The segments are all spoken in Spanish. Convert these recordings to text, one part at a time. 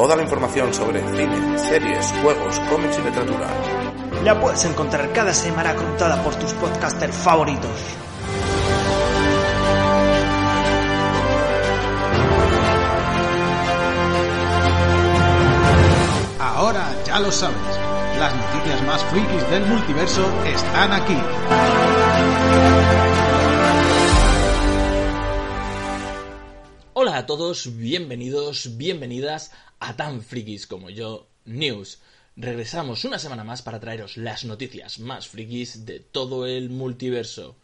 Toda la información sobre cine, series, juegos, cómics y literatura. La puedes encontrar cada semana contada por tus podcasters favoritos. Ahora ya lo sabes. Las noticias más frikis del multiverso están aquí. Todos, bienvenidos, bienvenidas a Tan Frikis como yo, News. Regresamos una semana más para traeros las noticias más frikis de todo el multiverso.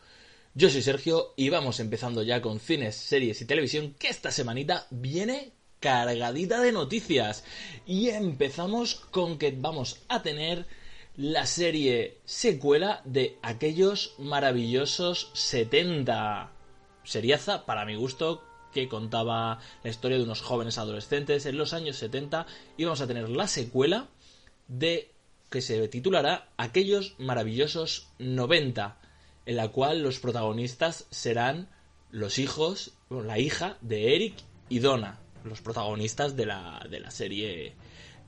Yo soy Sergio y vamos empezando ya con cines, series y televisión que esta semanita viene cargadita de noticias. Y empezamos con que vamos a tener la serie secuela de aquellos maravillosos 70. Seriaza, para mi gusto, que contaba la historia de unos jóvenes adolescentes en los años 70 y vamos a tener la secuela de que se titulará Aquellos maravillosos 90, en la cual los protagonistas serán los hijos, bueno, la hija de Eric y Donna, los protagonistas de la, de la serie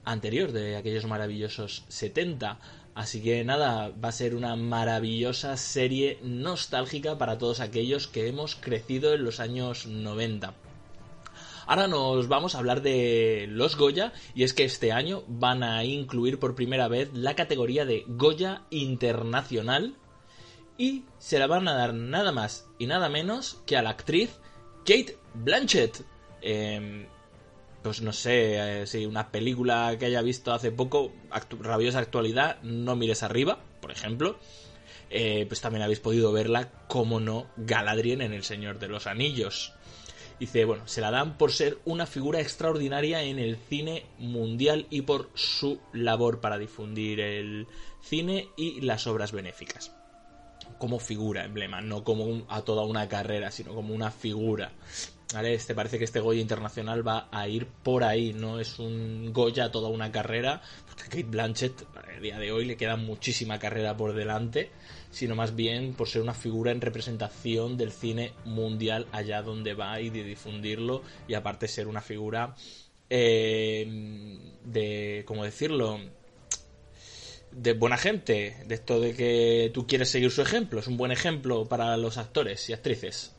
anterior, de aquellos maravillosos 70. Así que nada, va a ser una maravillosa serie nostálgica para todos aquellos que hemos crecido en los años 90. Ahora nos vamos a hablar de los Goya y es que este año van a incluir por primera vez la categoría de Goya Internacional y se la van a dar nada más y nada menos que a la actriz Kate Blanchett. Eh, pues no sé, eh, si una película que haya visto hace poco, rabiosa actualidad, no mires arriba, por ejemplo. Eh, pues también habéis podido verla, como no, Galadriel en El Señor de los Anillos. Dice, bueno, se la dan por ser una figura extraordinaria en el cine mundial y por su labor para difundir el cine y las obras benéficas. Como figura, emblema, no como a toda una carrera, sino como una figura. ¿Vale? Este parece que este Goya internacional va a ir por ahí, no es un Goya a toda una carrera, porque a Kate Blanchett a día de hoy le queda muchísima carrera por delante, sino más bien por ser una figura en representación del cine mundial allá donde va y de difundirlo, y aparte ser una figura eh, de, ¿cómo decirlo? De buena gente, de esto de que tú quieres seguir su ejemplo, es un buen ejemplo para los actores y actrices.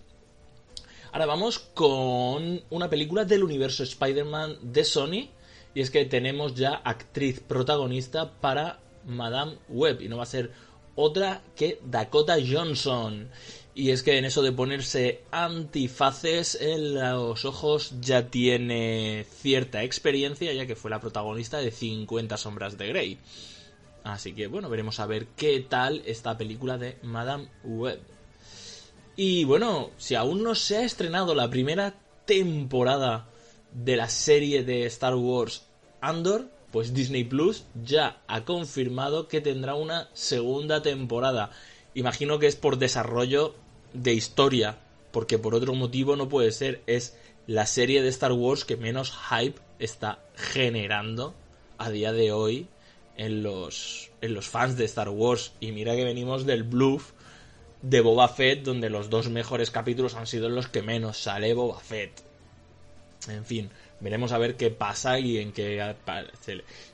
Ahora vamos con una película del universo Spider-Man de Sony. Y es que tenemos ya actriz protagonista para Madame Web. Y no va a ser otra que Dakota Johnson. Y es que en eso de ponerse antifaces en los ojos ya tiene cierta experiencia, ya que fue la protagonista de 50 sombras de Grey. Así que bueno, veremos a ver qué tal esta película de Madame Web. Y bueno, si aún no se ha estrenado la primera temporada de la serie de Star Wars Andor, pues Disney Plus ya ha confirmado que tendrá una segunda temporada. Imagino que es por desarrollo de historia, porque por otro motivo no puede ser. Es la serie de Star Wars que menos hype está generando a día de hoy en los, en los fans de Star Wars. Y mira que venimos del bluff de Boba Fett, donde los dos mejores capítulos han sido los que menos sale Boba Fett. En fin, veremos a ver qué pasa y en qué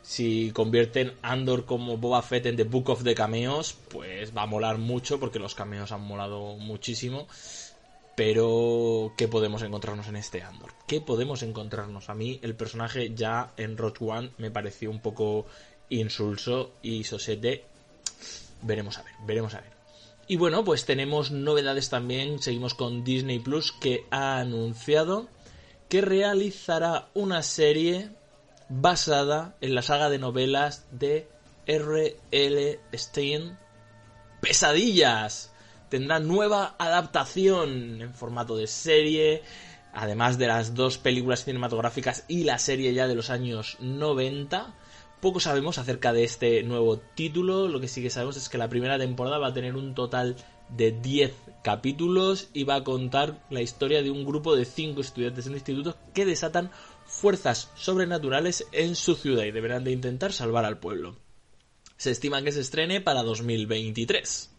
si convierten Andor como Boba Fett en The Book of the Cameos, pues va a molar mucho porque los cameos han molado muchísimo. Pero, ¿qué podemos encontrarnos en este Andor? ¿Qué podemos encontrarnos? A mí el personaje ya en Rogue One me pareció un poco insulso y sosete. Veremos a ver, veremos a ver. Y bueno, pues tenemos novedades también. Seguimos con Disney Plus que ha anunciado que realizará una serie basada en la saga de novelas de R.L. Stein Pesadillas. Tendrá nueva adaptación en formato de serie, además de las dos películas cinematográficas y la serie ya de los años 90. Poco sabemos acerca de este nuevo título, lo que sí que sabemos es que la primera temporada va a tener un total de 10 capítulos y va a contar la historia de un grupo de 5 estudiantes en instituto que desatan fuerzas sobrenaturales en su ciudad y deberán de intentar salvar al pueblo. Se estima que se estrene para 2023.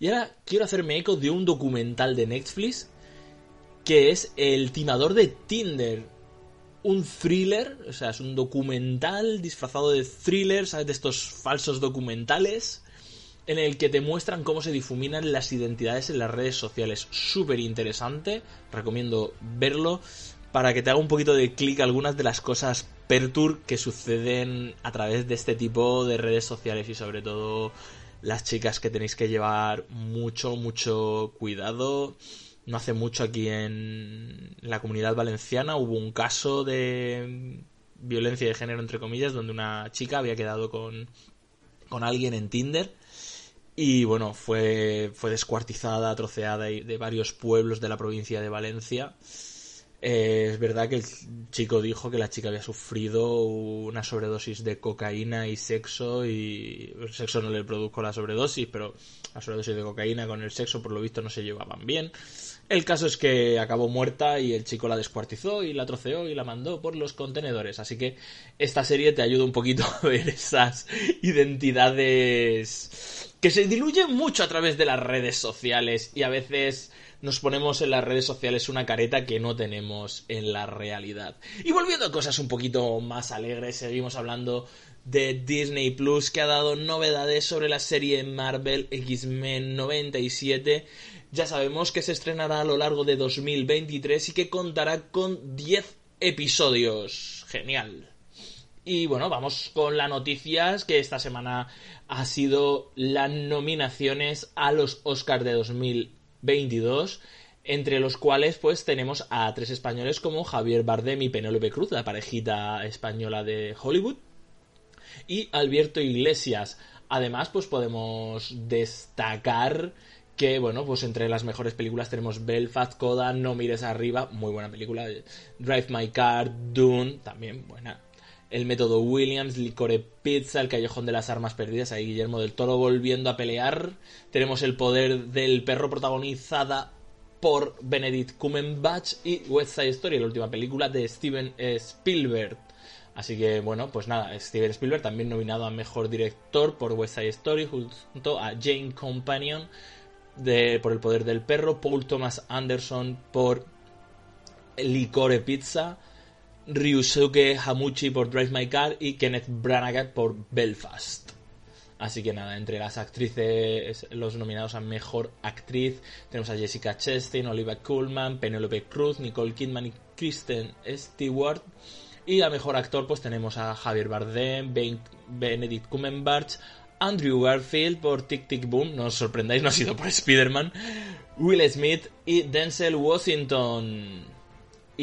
Y ahora quiero hacerme eco de un documental de Netflix que es El timador de Tinder. Un thriller, o sea, es un documental disfrazado de thriller, ¿sabes? De estos falsos documentales en el que te muestran cómo se difuminan las identidades en las redes sociales. Súper interesante, recomiendo verlo para que te haga un poquito de clic algunas de las cosas pertur que suceden a través de este tipo de redes sociales y sobre todo las chicas que tenéis que llevar mucho, mucho cuidado. No hace mucho aquí en la comunidad valenciana hubo un caso de violencia de género, entre comillas, donde una chica había quedado con, con alguien en Tinder y bueno, fue, fue descuartizada, troceada de varios pueblos de la provincia de Valencia eh, es verdad que el chico dijo que la chica había sufrido una sobredosis de cocaína y sexo y el sexo no le produjo la sobredosis, pero la sobredosis de cocaína con el sexo por lo visto no se llevaban bien. El caso es que acabó muerta y el chico la descuartizó y la troceó y la mandó por los contenedores. Así que esta serie te ayuda un poquito a ver esas identidades que se diluyen mucho a través de las redes sociales y a veces nos ponemos en las redes sociales una careta que no tenemos en la realidad. Y volviendo a cosas un poquito más alegres, seguimos hablando de Disney Plus que ha dado novedades sobre la serie Marvel X-Men 97. Ya sabemos que se estrenará a lo largo de 2023 y que contará con 10 episodios. Genial. Y bueno, vamos con las noticias que esta semana ha sido las nominaciones a los Oscars de 2023 22, entre los cuales pues tenemos a tres españoles como Javier Bardem y Penélope Cruz, la parejita española de Hollywood, y Alberto Iglesias. Además, pues podemos destacar que, bueno, pues entre las mejores películas tenemos Belfast, Coda, No mires arriba, muy buena película, Drive My Car, Dune, también buena. El método Williams, Licore Pizza, El Callejón de las Armas Perdidas, ahí Guillermo del Toro volviendo a pelear. Tenemos El Poder del Perro protagonizada por Benedict Cumberbatch y West Side Story, la última película de Steven Spielberg. Así que bueno, pues nada, Steven Spielberg también nominado a Mejor Director por West Side Story junto a Jane Companion de, por El Poder del Perro, Paul Thomas Anderson por Licore Pizza, Ryusuke Hamuchi por Drive My Car y Kenneth Branagh por Belfast. Así que nada, entre las actrices, los nominados a Mejor Actriz, tenemos a Jessica Chastain, Olivia Colman, Penelope Cruz, Nicole Kidman y Kristen Stewart. Y a Mejor Actor pues tenemos a Javier Bardem, Benedict Cumberbatch, Andrew Garfield por Tic Tic Boom, no os sorprendáis, no ha sido por Spider-Man, Will Smith y Denzel Washington.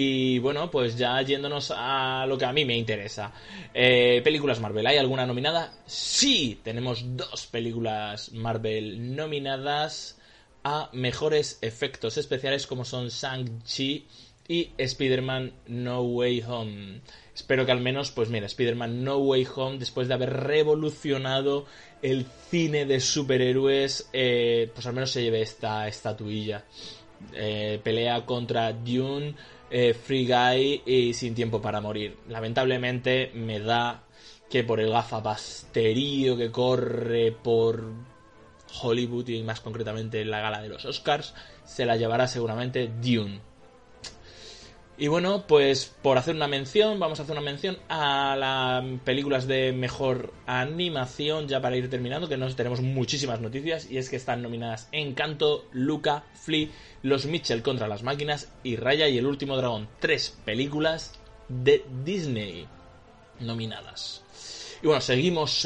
Y bueno, pues ya yéndonos a lo que a mí me interesa. Eh, películas Marvel, ¿hay alguna nominada? Sí, tenemos dos películas Marvel nominadas a mejores efectos especiales como son Shang-Chi y Spider-Man No Way Home. Espero que al menos, pues mira, Spider-Man No Way Home, después de haber revolucionado el cine de superhéroes, eh, pues al menos se lleve esta estatuilla. Eh, pelea contra Dune eh, Free Guy y Sin Tiempo para Morir. Lamentablemente me da que por el gafapasterío que corre por Hollywood y más concretamente en la gala de los Oscars, se la llevará seguramente Dune. Y bueno, pues por hacer una mención, vamos a hacer una mención a las películas de mejor animación, ya para ir terminando, que nos tenemos muchísimas noticias, y es que están nominadas Encanto, Luca, Flea, Los Mitchell contra las máquinas y Raya y el último dragón. Tres películas de Disney nominadas. Y bueno, seguimos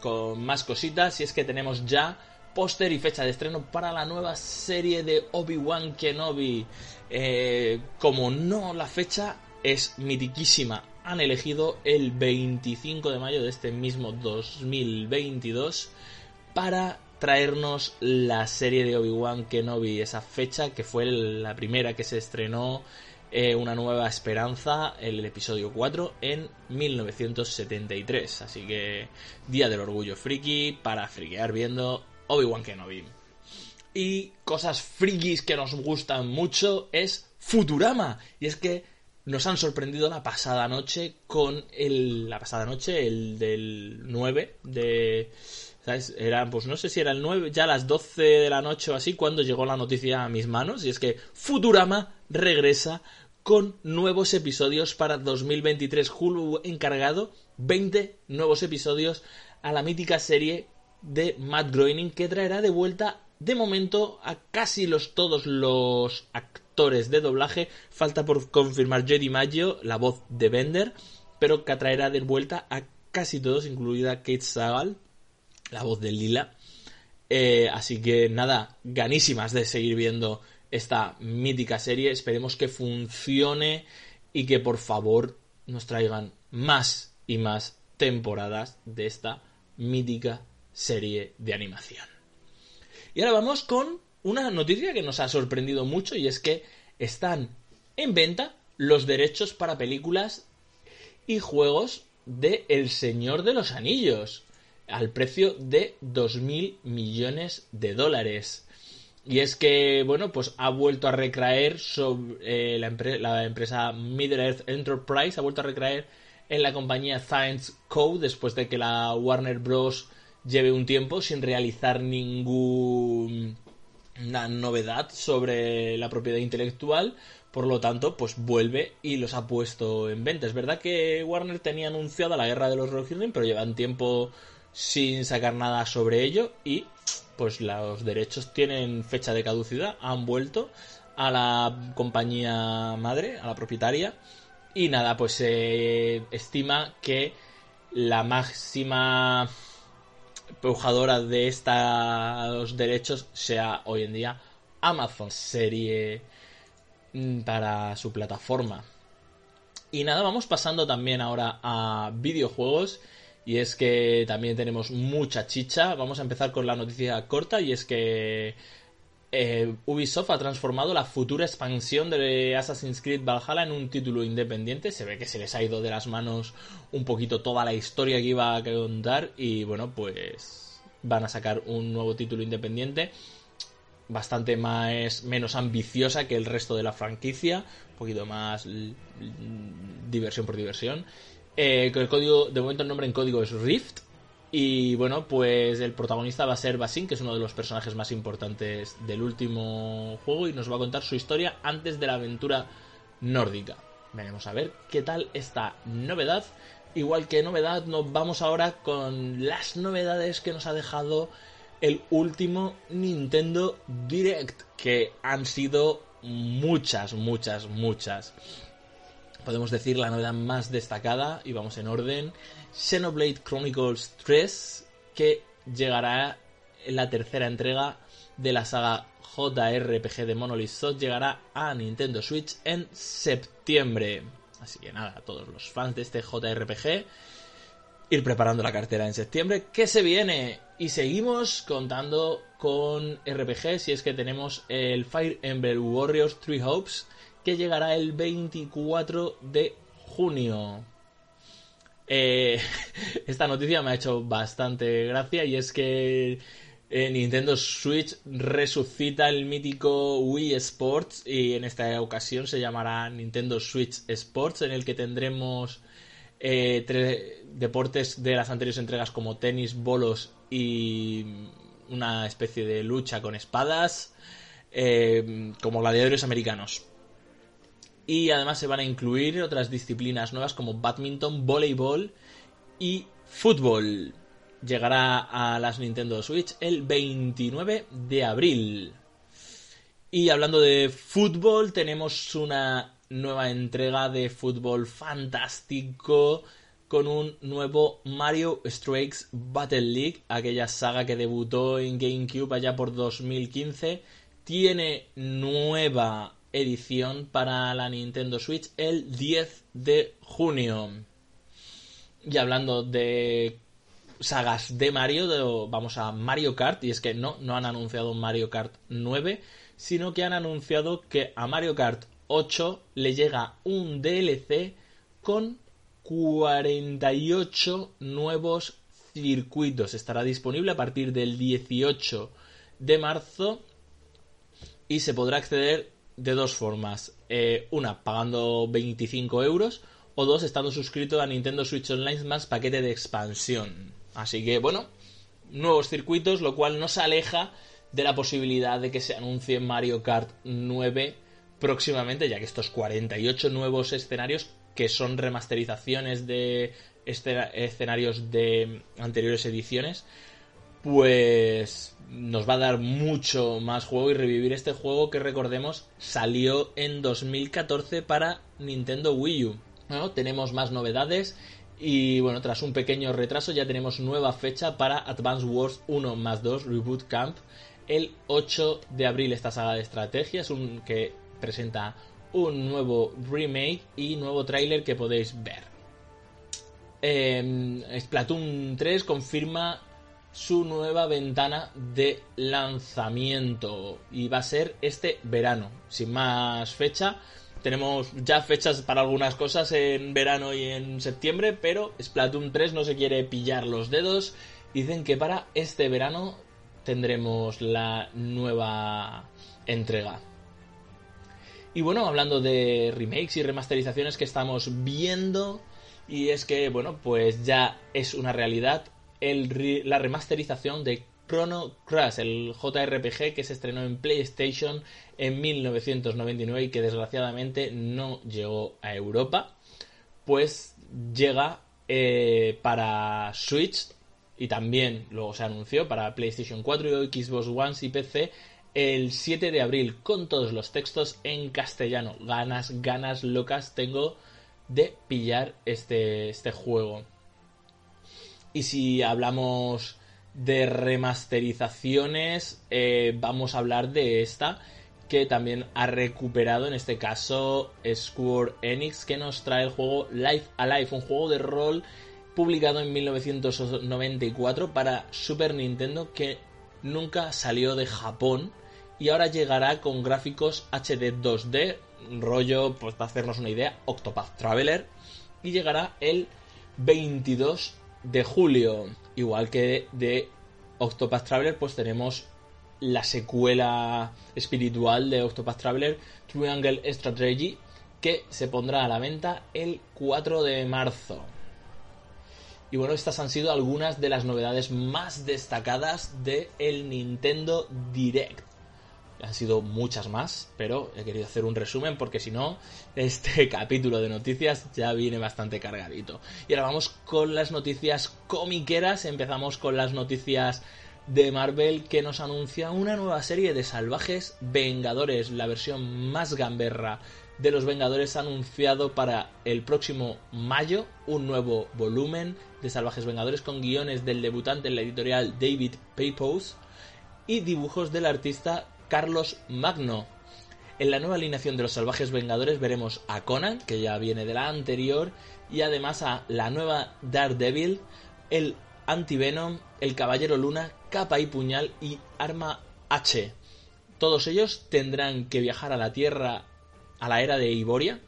con más cositas, y es que tenemos ya póster y fecha de estreno para la nueva serie de Obi-Wan Kenobi. Eh, como no la fecha es mitiquísima, han elegido el 25 de mayo de este mismo 2022 para traernos la serie de Obi-Wan Kenobi, esa fecha que fue la primera que se estrenó eh, Una nueva esperanza, el episodio 4, en 1973. Así que Día del Orgullo Friki para friquear viendo Obi-Wan Kenobi. Y cosas frikis que nos gustan mucho es Futurama. Y es que nos han sorprendido la pasada noche con el. La pasada noche, el del 9 de. ¿Sabes? Era, pues no sé si era el 9, ya las 12 de la noche o así, cuando llegó la noticia a mis manos. Y es que Futurama regresa con nuevos episodios para 2023. Hulu encargado 20 nuevos episodios a la mítica serie de Matt Groening que traerá de vuelta de momento a casi los todos los actores de doblaje. Falta por confirmar Jedi Maggio, la voz de Bender, pero que traerá de vuelta a casi todos, incluida Kate Sagal, la voz de Lila. Eh, así que nada, ganísimas de seguir viendo esta mítica serie. Esperemos que funcione y que por favor nos traigan más y más temporadas de esta mítica serie de animación. Y ahora vamos con una noticia que nos ha sorprendido mucho y es que están en venta los derechos para películas y juegos de El Señor de los Anillos al precio de 2.000 millones de dólares. Y es que, bueno, pues ha vuelto a recrear sobre eh, la, empresa Middle Earth Enterprise, ha vuelto a recrear en la compañía Science Code después de que la Warner Bros. Lleve un tiempo sin realizar ninguna novedad sobre la propiedad intelectual. Por lo tanto, pues vuelve y los ha puesto en venta. Es verdad que Warner tenía anunciada la guerra de los Rohirrim, pero llevan tiempo sin sacar nada sobre ello y pues los derechos tienen fecha de caducidad, han vuelto a la compañía madre, a la propietaria y nada, pues se estima que la máxima de estos derechos sea hoy en día Amazon serie mm, para su plataforma. Y nada, vamos pasando también ahora a videojuegos y es que también tenemos mucha chicha. Vamos a empezar con la noticia corta y es que eh, Ubisoft ha transformado la futura expansión de Assassin's Creed Valhalla en un título independiente. Se ve que se les ha ido de las manos un poquito toda la historia que iba a contar y bueno, pues van a sacar un nuevo título independiente bastante más menos ambiciosa que el resto de la franquicia, un poquito más diversión por diversión eh, el código, de momento el nombre en código es Rift. Y bueno, pues el protagonista va a ser Basin, que es uno de los personajes más importantes del último juego, y nos va a contar su historia antes de la aventura nórdica. Veremos a ver qué tal esta novedad. Igual que novedad, nos vamos ahora con las novedades que nos ha dejado el último Nintendo Direct, que han sido muchas, muchas, muchas podemos decir la novedad más destacada, y vamos en orden, Xenoblade Chronicles 3, que llegará en la tercera entrega de la saga JRPG de Monolith Soft, llegará a Nintendo Switch en septiembre. Así que nada, a todos los fans de este JRPG, ir preparando la cartera en septiembre, que se viene. Y seguimos contando con RPG, si es que tenemos el Fire Emblem Warriors Three Hopes, que llegará el 24 de junio. Eh, esta noticia me ha hecho bastante gracia y es que eh, Nintendo Switch resucita el mítico Wii Sports y en esta ocasión se llamará Nintendo Switch Sports en el que tendremos eh, deportes de las anteriores entregas como tenis, bolos y una especie de lucha con espadas como gladiadores americanos y además se van a incluir otras disciplinas nuevas como badminton, voleibol y fútbol. Llegará a las Nintendo Switch el 29 de abril. Y hablando de fútbol, tenemos una nueva entrega de fútbol fantástico con un nuevo Mario Strikes Battle League, aquella saga que debutó en GameCube allá por 2015. Tiene nueva edición para la Nintendo Switch el 10 de junio. Y hablando de sagas de Mario, vamos a Mario Kart, y es que no, no han anunciado Mario Kart 9, sino que han anunciado que a Mario Kart 8 le llega un DLC con 48 nuevos circuitos. Estará disponible a partir del 18 de marzo y se podrá acceder de dos formas. Eh, una, pagando 25 euros. O dos, estando suscrito a Nintendo Switch Online más paquete de expansión. Así que, bueno, nuevos circuitos, lo cual no se aleja de la posibilidad de que se anuncie Mario Kart 9 próximamente, ya que estos 48 nuevos escenarios que son remasterizaciones de escenarios de anteriores ediciones, pues nos va a dar mucho más juego y revivir este juego que recordemos salió en 2014 para Nintendo Wii U. Tenemos más novedades y bueno, tras un pequeño retraso ya tenemos nueva fecha para Advance Wars 1 más 2 Reboot Camp el 8 de abril esta saga de estrategias un, que presenta un nuevo remake y nuevo tráiler que podéis ver. Eh, Splatoon 3 confirma su nueva ventana de lanzamiento y va a ser este verano, sin más fecha. Tenemos ya fechas para algunas cosas en verano y en septiembre, pero Splatoon 3 no se quiere pillar los dedos. Dicen que para este verano tendremos la nueva entrega. Y bueno, hablando de remakes y remasterizaciones que estamos viendo, y es que, bueno, pues ya es una realidad la remasterización de Chrono Crash, el JRPG que se estrenó en PlayStation en 1999 y que desgraciadamente no llegó a Europa, pues llega eh, para Switch y también luego se anunció para PlayStation 4 y Xbox One y PC el 7 de abril con todos los textos en castellano. Ganas, ganas locas tengo de pillar este, este juego. Y si hablamos de remasterizaciones, eh, vamos a hablar de esta que también ha recuperado en este caso Square Enix que nos trae el juego Life Alive, un juego de rol publicado en 1994 para Super Nintendo que nunca salió de Japón y ahora llegará con gráficos HD 2D, rollo, pues para hacernos una idea, Octopath Traveler y llegará el 22 de julio. Igual que de Octopath Traveler, pues tenemos la secuela espiritual de Octopath Traveler, Triangle Strategy, que se pondrá a la venta el 4 de marzo. Y bueno, estas han sido algunas de las novedades más destacadas de Nintendo Direct. Han sido muchas más, pero he querido hacer un resumen porque si no, este capítulo de noticias ya viene bastante cargadito. Y ahora vamos con las noticias comiqueras. Empezamos con las noticias de Marvel que nos anuncia una nueva serie de Salvajes Vengadores, la versión más gamberra de los Vengadores anunciado para el próximo mayo un nuevo volumen de Salvajes Vengadores con guiones del debutante en la editorial David Pepose y dibujos del artista Carlos Magno. En la nueva alineación de los Salvajes Vengadores veremos a Conan, que ya viene de la anterior, y además a la nueva Daredevil, el Antivenom, el Caballero Luna, Capa y Puñal y Arma H. Todos ellos tendrán que viajar a la Tierra a la era de Iboria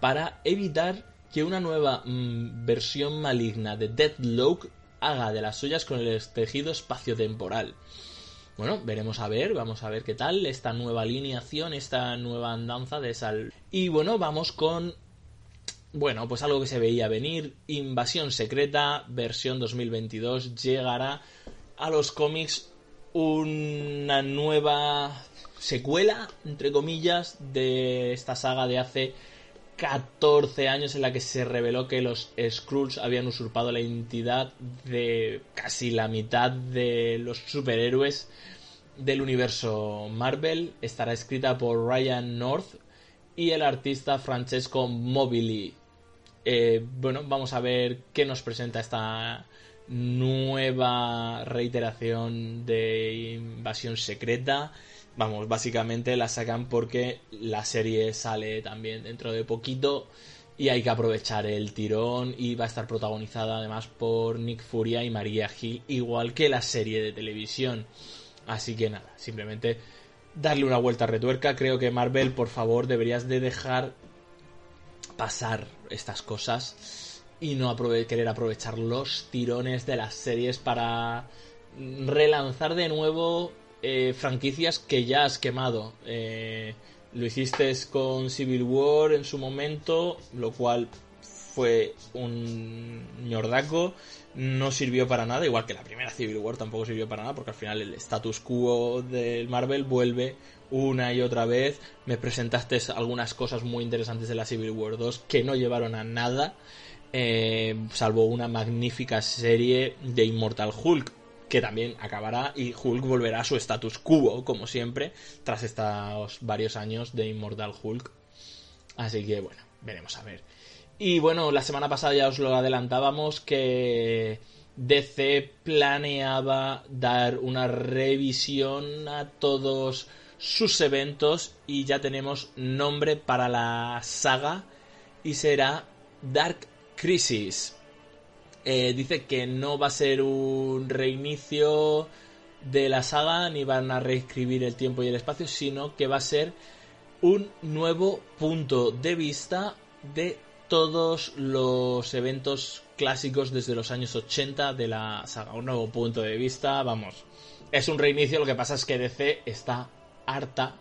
para evitar que una nueva mm, versión maligna de Deadlock haga de las suyas con el tejido espaciotemporal. Bueno, veremos a ver, vamos a ver qué tal esta nueva alineación, esta nueva andanza de Sal. Y bueno, vamos con bueno, pues algo que se veía venir, Invasión Secreta, versión 2022, llegará a los cómics una nueva secuela, entre comillas, de esta saga de hace 14 años en la que se reveló que los Skrulls habían usurpado la identidad de casi la mitad de los superhéroes del universo Marvel. Estará escrita por Ryan North y el artista Francesco Mobili. Eh, bueno, vamos a ver qué nos presenta esta nueva reiteración de invasión secreta vamos, básicamente la sacan porque la serie sale también dentro de poquito y hay que aprovechar el tirón y va a estar protagonizada además por Nick Furia y María Gil, igual que la serie de televisión. Así que nada, simplemente darle una vuelta a retuerca. Creo que Marvel, por favor, deberías de dejar pasar estas cosas y no querer aprovechar los tirones de las series para relanzar de nuevo eh, franquicias que ya has quemado. Eh, lo hiciste con Civil War en su momento, lo cual fue un ñordaco, no sirvió para nada, igual que la primera Civil War tampoco sirvió para nada, porque al final el status quo del Marvel vuelve una y otra vez. Me presentaste algunas cosas muy interesantes de la Civil War 2 que no llevaron a nada, eh, salvo una magnífica serie de Immortal Hulk, que también acabará y Hulk volverá a su status quo, como siempre, tras estos varios años de Immortal Hulk. Así que bueno, veremos a ver. Y bueno, la semana pasada ya os lo adelantábamos que DC planeaba dar una revisión a todos sus eventos y ya tenemos nombre para la saga y será Dark Crisis. Eh, dice que no va a ser un reinicio de la saga ni van a reescribir el tiempo y el espacio, sino que va a ser un nuevo punto de vista de todos los eventos clásicos desde los años 80 de la saga. Un nuevo punto de vista, vamos. Es un reinicio, lo que pasa es que DC está harta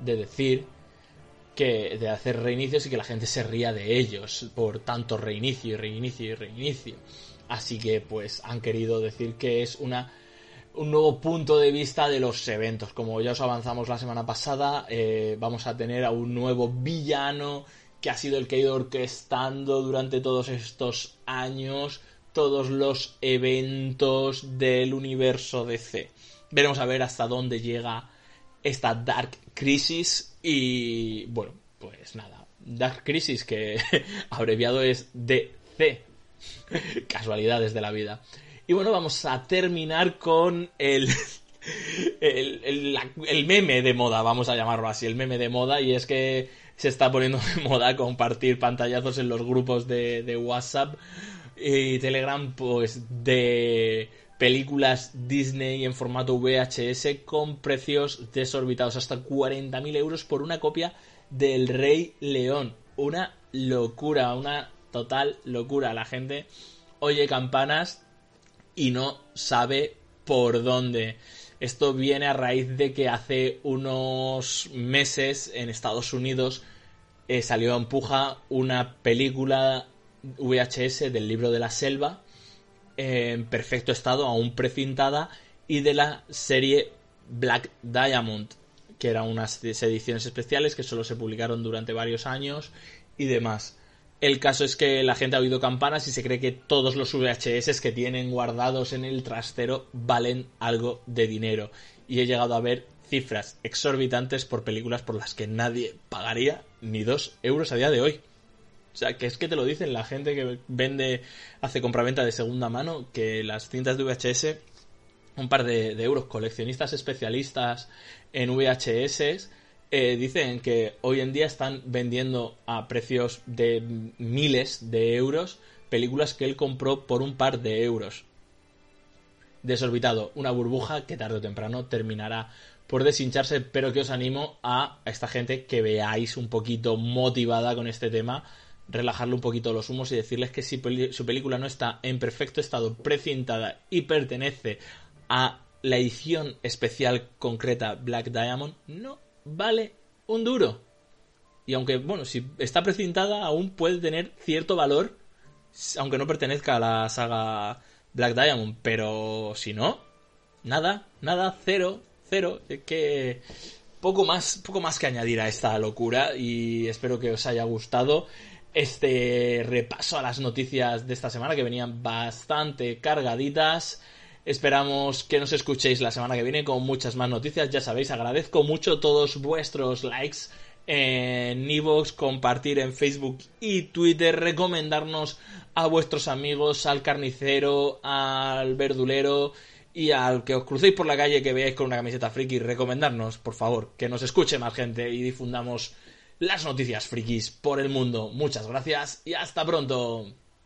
de decir que de hacer reinicios y que la gente se ría de ellos por tanto reinicio y reinicio y reinicio. Así que pues han querido decir que es una un nuevo punto de vista de los eventos. Como ya os avanzamos la semana pasada, eh, vamos a tener a un nuevo villano que ha sido el que ha ido orquestando durante todos estos años todos los eventos del universo DC. Veremos a ver hasta dónde llega esta Dark Crisis y bueno, pues nada, Dark Crisis que abreviado es DC. Casualidades de la vida. Y bueno, vamos a terminar con el el, el, meme de moda, vamos a llamarlo así, el meme de moda, y es que se está poniendo de moda compartir pantallazos en los grupos de, de WhatsApp y Telegram, pues de películas Disney en formato VHS con precios desorbitados, hasta 40.000 euros por una copia del Rey León. Una locura, una total locura. La gente oye campanas y no sabe por dónde. Esto viene a raíz de que hace unos meses en Estados Unidos eh, salió a empuja una película VHS del libro de la selva en perfecto estado, aún precintada, y de la serie Black Diamond, que eran unas ediciones especiales que solo se publicaron durante varios años y demás. El caso es que la gente ha oído campanas y se cree que todos los VHS que tienen guardados en el trastero valen algo de dinero. Y he llegado a ver cifras exorbitantes por películas por las que nadie pagaría ni dos euros a día de hoy. O sea, que es que te lo dicen la gente que vende, hace compraventa de segunda mano, que las cintas de VHS, un par de, euros, coleccionistas especialistas en VHS, eh, dicen que hoy en día están vendiendo a precios de miles de euros películas que él compró por un par de euros. Desorbitado, una burbuja que tarde o temprano terminará por deshincharse, pero que os animo a, a esta gente que veáis un poquito motivada con este tema, relajarle un poquito los humos y decirles que si su película no está en perfecto estado precintada y pertenece a la edición especial concreta Black Diamond, no vale un duro. Y aunque, bueno, si está precintada, aún puede tener cierto valor, aunque no pertenezca a la saga Black Diamond. Pero si no, nada, nada, cero, cero. Es que poco más, poco más que añadir a esta locura. Y espero que os haya gustado este repaso a las noticias de esta semana que venían bastante cargaditas. Esperamos que nos escuchéis la semana que viene con muchas más noticias. Ya sabéis, agradezco mucho todos vuestros likes en Evox, compartir en Facebook y Twitter, recomendarnos a vuestros amigos, al carnicero, al verdulero y al que os crucéis por la calle que veáis con una camiseta friki, recomendarnos, por favor, que nos escuche más gente y difundamos las noticias frikis por el mundo. Muchas gracias y hasta pronto.